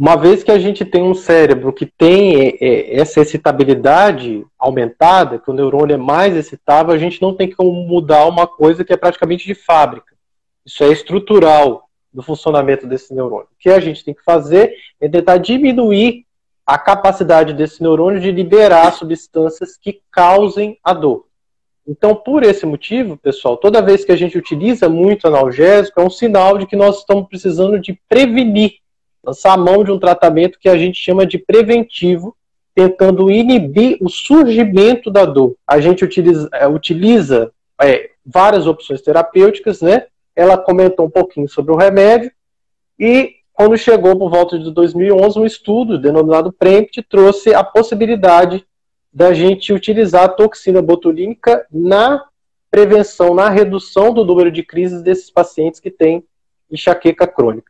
uma vez que a gente tem um cérebro que tem é, é, essa excitabilidade aumentada, que o neurônio é mais excitável, a gente não tem como mudar uma coisa que é praticamente de fábrica. Isso é estrutural do funcionamento desse neurônio. O que a gente tem que fazer é tentar diminuir a capacidade desse neurônio de liberar substâncias que causem a dor. Então, por esse motivo, pessoal, toda vez que a gente utiliza muito analgésico, é um sinal de que nós estamos precisando de prevenir lançar a mão de um tratamento que a gente chama de preventivo, tentando inibir o surgimento da dor. A gente utiliza, é, utiliza é, várias opções terapêuticas, né? Ela comentou um pouquinho sobre o remédio e quando chegou por volta de 2011, um estudo denominado PREMPT trouxe a possibilidade da gente utilizar a toxina botulínica na prevenção, na redução do número de crises desses pacientes que têm enxaqueca crônica.